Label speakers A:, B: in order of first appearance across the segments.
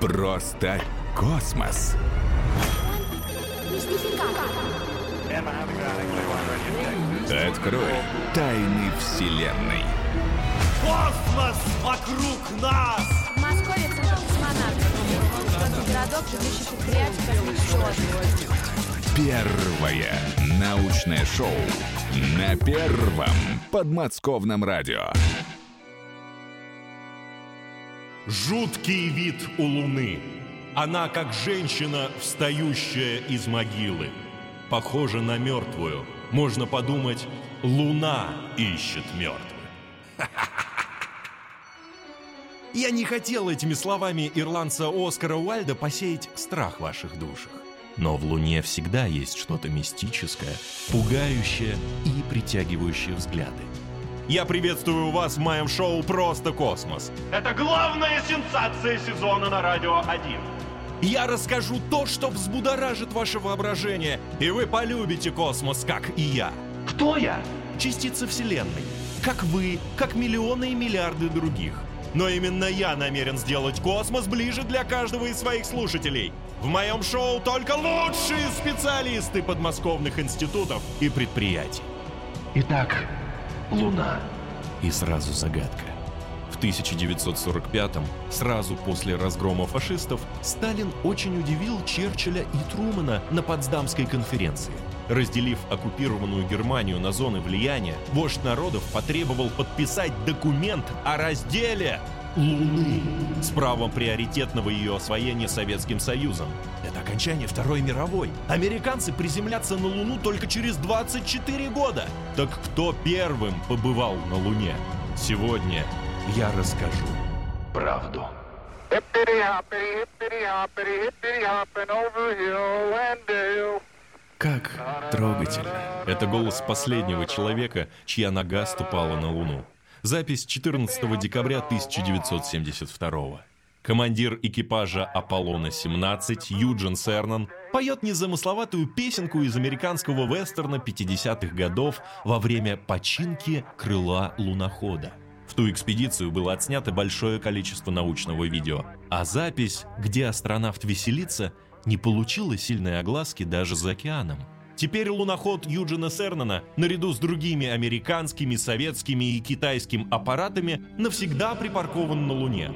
A: Просто космос. Открой тайны Вселенной.
B: Космос вокруг нас!
C: В Москве центр космонавтов. Городок, живущий предприятий космического
A: Первое научное шоу на первом подмосковном радио.
B: Жуткий вид у Луны. Она как женщина, встающая из могилы. Похожа на мертвую. Можно подумать, Луна ищет мертвых. Я не хотел этими словами ирландца Оскара Уальда посеять страх в ваших душах. Но в Луне всегда есть что-то мистическое, пугающее и притягивающее взгляды. Я приветствую вас в моем шоу «Просто космос».
D: Это главная сенсация сезона на Радио 1.
B: Я расскажу то, что взбудоражит ваше воображение, и вы полюбите космос, как и я.
D: Кто я?
B: Частица Вселенной. Как вы, как миллионы и миллиарды других. Но именно я намерен сделать космос ближе для каждого из своих слушателей. В моем шоу только лучшие специалисты подмосковных институтов и предприятий.
D: Итак, Луна.
B: И сразу загадка. В 1945-м, сразу после разгрома фашистов, Сталин очень удивил Черчилля и Трумана на Потсдамской конференции. Разделив оккупированную Германию на зоны влияния, вождь народов потребовал подписать документ о разделе Луны с правом приоритетного ее освоения Советским Союзом. Это окончание Второй мировой. Американцы приземлятся на Луну только через 24 года. Так кто первым побывал на Луне? Сегодня я расскажу правду. Как трогательно. Это голос последнего человека, чья нога ступала на Луну. Запись 14 декабря 1972 Командир экипажа Аполлона-17 Юджин Сернан поет незамысловатую песенку из американского вестерна 50-х годов во время починки крыла лунохода. В ту экспедицию было отснято большое количество научного видео, а запись, где астронавт веселится, не получила сильной огласки даже за океаном. Теперь луноход Юджина Сернана, наряду с другими американскими, советскими и китайским аппаратами, навсегда припаркован на Луне.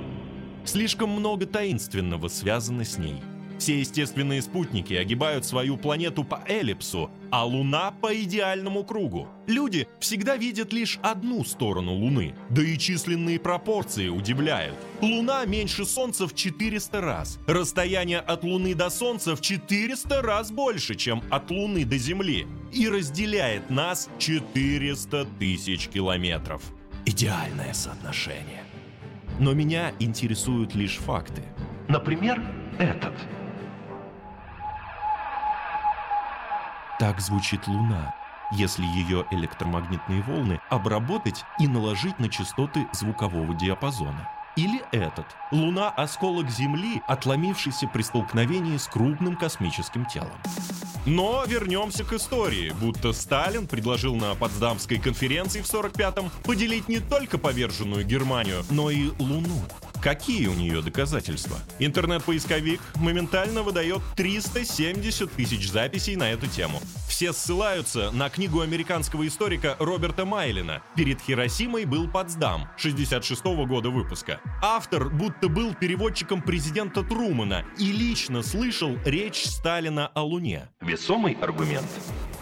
B: Слишком много таинственного связано с ней. Все естественные спутники огибают свою планету по эллипсу, а Луна по идеальному кругу. Люди всегда видят лишь одну сторону Луны, да и численные пропорции удивляют. Луна меньше Солнца в 400 раз. Расстояние от Луны до Солнца в 400 раз больше, чем от Луны до Земли. И разделяет нас 400 тысяч километров. Идеальное соотношение. Но меня интересуют лишь факты.
D: Например, этот.
B: Так звучит Луна, если ее электромагнитные волны обработать и наложить на частоты звукового диапазона. Или этот. Луна – осколок Земли, отломившийся при столкновении с крупным космическим телом. Но вернемся к истории, будто Сталин предложил на Потсдамской конференции в 45-м поделить не только поверженную Германию, но и Луну. Какие у нее доказательства? Интернет-поисковик моментально выдает 370 тысяч записей на эту тему. Все ссылаются на книгу американского историка Роберта Майлина «Перед Хиросимой был Потсдам» 66 -го года выпуска. Автор будто был переводчиком президента Трумана и лично слышал речь Сталина о Луне.
D: Весомый аргумент.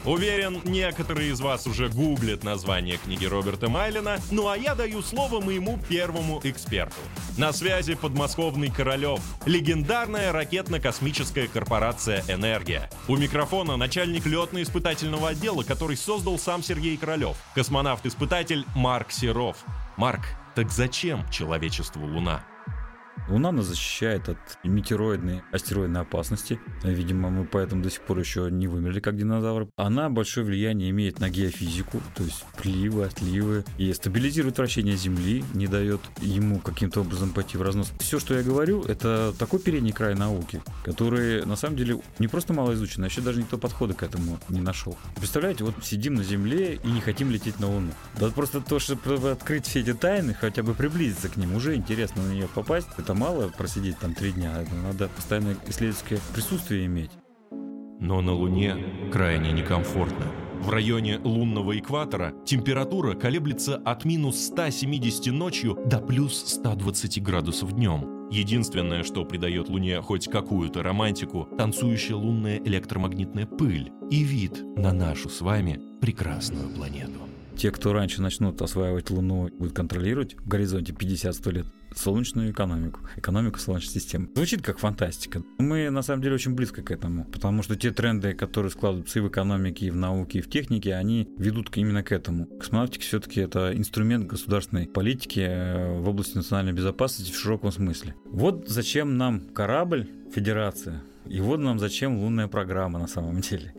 B: Уверен, некоторые из вас уже гуглят название книги Роберта Майлина, ну а я даю слово моему первому эксперту. На связи подмосковный Королев, легендарная ракетно-космическая корпорация «Энергия». У микрофона начальник летно-испытательного отдела, который создал сам Сергей Королев, космонавт-испытатель Марк Серов. Марк, так зачем человечеству Луна?
E: Луна нас защищает от метеороидной астероидной опасности. Видимо, мы поэтому до сих пор еще не вымерли, как динозавры. Она большое влияние имеет на геофизику, то есть приливы, отливы, и стабилизирует вращение Земли, не дает ему каким-то образом пойти в разнос. Все, что я говорю, это такой передний край науки, который на самом деле не просто мало изучен, а еще даже никто подхода к этому не нашел. Представляете, вот сидим на Земле и не хотим лететь на Луну. Да просто то, чтобы открыть все эти тайны, хотя бы приблизиться к ним, уже интересно на нее попасть. Это мало просидеть там три дня, надо постоянно исследовательское присутствие иметь.
B: Но на Луне крайне некомфортно. В районе лунного экватора температура колеблется от минус 170 ночью до плюс 120 градусов днем. Единственное, что придает Луне хоть какую-то романтику, танцующая лунная электромагнитная пыль и вид на нашу с вами прекрасную планету.
E: Те, кто раньше начнут осваивать Луну, будут контролировать в горизонте 50-100 лет солнечную экономику, экономику Солнечной системы. Звучит как фантастика. Мы на самом деле очень близко к этому, потому что те тренды, которые складываются и в экономике, и в науке, и в технике, они ведут именно к этому. Космонавтика все-таки это инструмент государственной политики э, в области национальной безопасности в широком смысле. Вот зачем нам корабль, Федерация, и вот нам зачем лунная программа на самом деле.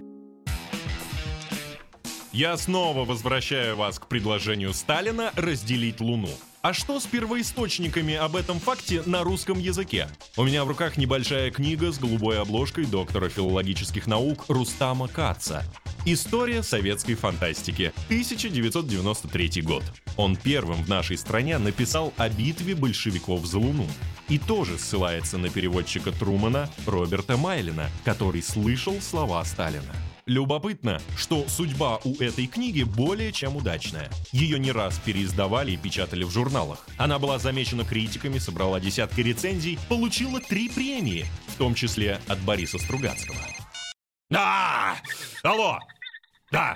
B: Я снова возвращаю вас к предложению Сталина разделить Луну. А что с первоисточниками об этом факте на русском языке? У меня в руках небольшая книга с голубой обложкой доктора филологических наук Рустама Каца. История советской фантастики. 1993 год. Он первым в нашей стране написал о битве большевиков за Луну. И тоже ссылается на переводчика Трумана Роберта Майлина, который слышал слова Сталина. Любопытно, что судьба у этой книги более чем удачная. Ее не раз переиздавали и печатали в журналах. Она была замечена критиками, собрала десятки рецензий, получила три премии, в том числе от Бориса Стругацкого. А! Алло! Да!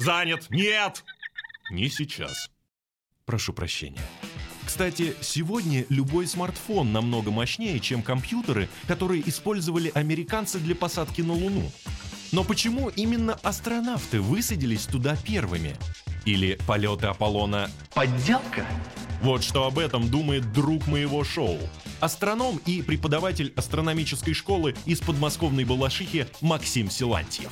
B: Занят! Нет! Не сейчас. Прошу прощения. Кстати, сегодня любой смартфон намного мощнее, чем компьютеры, которые использовали американцы для посадки на Луну. Но почему именно астронавты высадились туда первыми? Или полеты Аполлона «подделка»? Вот что об этом думает друг моего шоу. Астроном и преподаватель астрономической школы из подмосковной Балашихи Максим Силантьев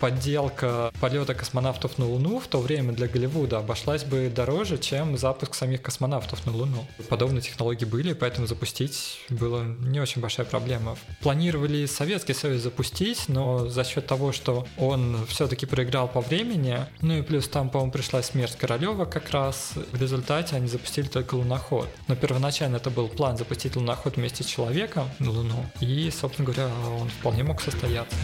F: подделка полета космонавтов на Луну в то время для Голливуда обошлась бы дороже, чем запуск самих космонавтов на Луну. Подобные технологии были, поэтому запустить было не очень большая проблема. Планировали Советский Союз запустить, но за счет того, что он все-таки проиграл по времени, ну и плюс там, по-моему, пришла смерть Королева как раз, в результате они запустили только луноход. Но первоначально это был план запустить луноход вместе с человеком на Луну, и, собственно говоря, он вполне мог состояться.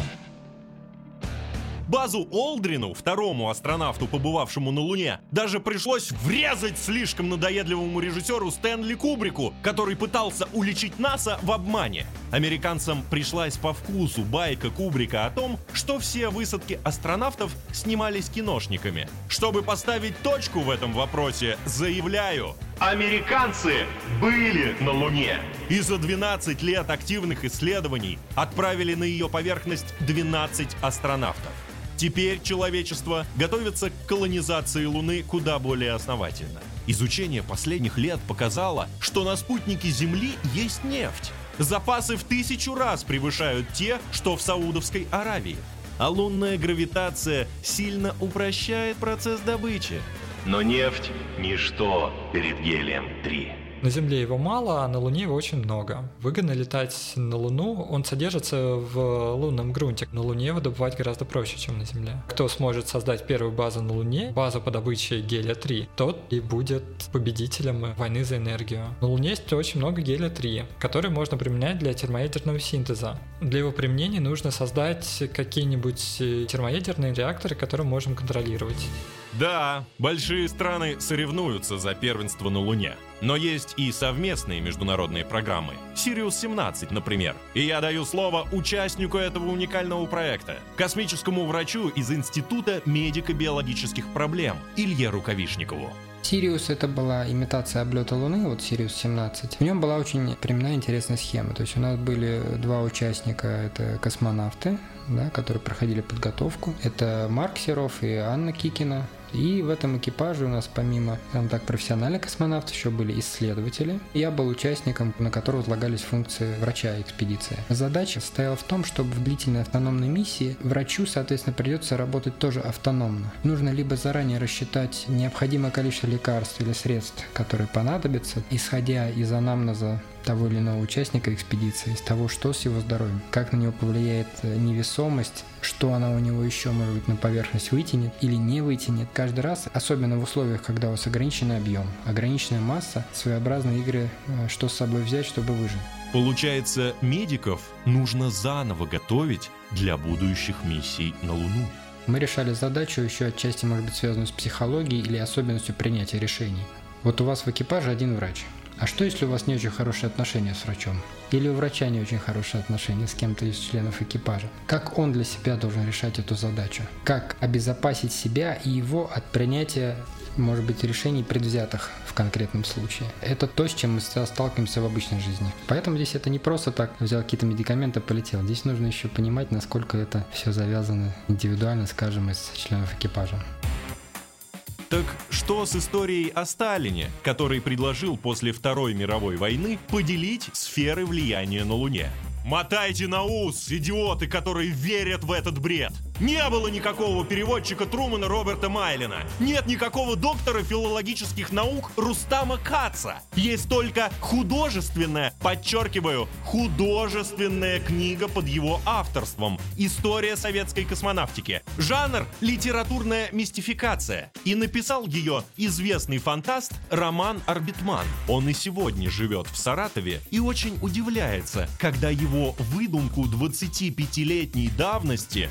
B: Базу Олдрину, второму астронавту, побывавшему на Луне, даже пришлось врезать слишком надоедливому режиссеру Стэнли Кубрику, который пытался уличить НАСА в обмане. Американцам пришлась по вкусу байка Кубрика о том, что все высадки астронавтов снимались киношниками. Чтобы поставить точку в этом вопросе, заявляю,
D: Американцы были на Луне.
B: И за 12 лет активных исследований отправили на ее поверхность 12 астронавтов. Теперь человечество готовится к колонизации Луны куда более основательно. Изучение последних лет показало, что на спутнике Земли есть нефть. Запасы в тысячу раз превышают те, что в Саудовской Аравии. А лунная гравитация сильно упрощает процесс добычи.
D: Но нефть – ничто перед гелием-3.
F: На Земле его мало, а на Луне его очень много. Выгодно летать на Луну, он содержится в лунном грунте. На Луне его добывать гораздо проще, чем на Земле. Кто сможет создать первую базу на Луне, базу по добыче гелия-3, тот и будет победителем войны за энергию. На Луне есть очень много гелия-3, который можно применять для термоядерного синтеза. Для его применения нужно создать какие-нибудь термоядерные реакторы, которые можем контролировать.
B: Да, большие страны соревнуются за первенство на Луне. Но есть и совместные международные программы. Сириус-17, например. И я даю слово участнику этого уникального проекта. Космическому врачу из Института медико-биологических проблем Илье Рукавишникову.
G: Сириус это была имитация облета Луны, вот Сириус 17. В нем была очень применена интересная схема. То есть у нас были два участника, это космонавты, да, которые проходили подготовку. Это Марк Серов и Анна Кикина. И в этом экипаже у нас помимо, скажем так, профессиональных космонавтов еще были исследователи. Я был участником, на которого возлагались функции врача экспедиции. Задача состояла в том, чтобы в длительной автономной миссии врачу, соответственно, придется работать тоже автономно. Нужно либо заранее рассчитать необходимое количество лекарств или средств, которые понадобятся, исходя из анамнеза того или иного участника экспедиции, из того, что с его здоровьем, как на него повлияет э, невесомость, что она у него еще, может быть, на поверхность вытянет или не вытянет. Каждый раз, особенно в условиях, когда у вас ограниченный объем, ограниченная масса, своеобразные игры, э, что с собой взять, чтобы выжить.
B: Получается, медиков нужно заново готовить для будущих миссий на Луну.
G: Мы решали задачу еще отчасти, может быть, связанную с психологией или особенностью принятия решений. Вот у вас в экипаже один врач. А что, если у вас не очень хорошие отношения с врачом? Или у врача не очень хорошие отношения с кем-то из членов экипажа? Как он для себя должен решать эту задачу? Как обезопасить себя и его от принятия может быть, решений предвзятых в конкретном случае. Это то, с чем мы сталкиваемся в обычной жизни. Поэтому здесь это не просто так взял какие-то медикаменты, полетел. Здесь нужно еще понимать, насколько это все завязано индивидуально, скажем, из членов экипажа.
B: Так что с историей о Сталине, который предложил после Второй мировой войны поделить сферы влияния на Луне? Мотайте на ус, идиоты, которые верят в этот бред. Не было никакого переводчика Трумана Роберта Майлина. Нет никакого доктора филологических наук Рустама Каца. Есть только художественная, подчеркиваю, художественная книга под его авторством «История советской космонавтики». Жанр – литературная мистификация. И написал ее известный фантаст Роман Арбитман. Он и сегодня живет в Саратове и очень удивляется, когда его выдумку 25-летней давности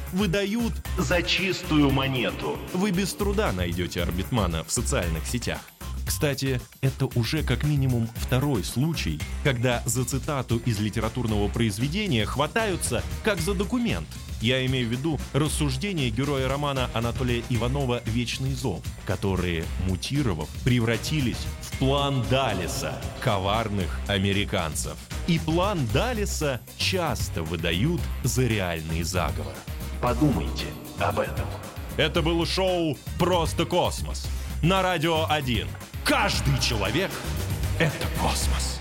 B: выдают за чистую монету. Вы без труда найдете Арбитмана в социальных сетях. Кстати, это уже как минимум второй случай, когда за цитату из литературного произведения хватаются как за документ. Я имею в виду рассуждения героя романа Анатолия Иванова «Вечный зов», которые, мутировав, превратились в план Далиса коварных американцев. И план Далиса часто выдают за реальный заговор. Подумайте об этом. Это было шоу «Просто космос» на Радио 1. Каждый человек — это космос.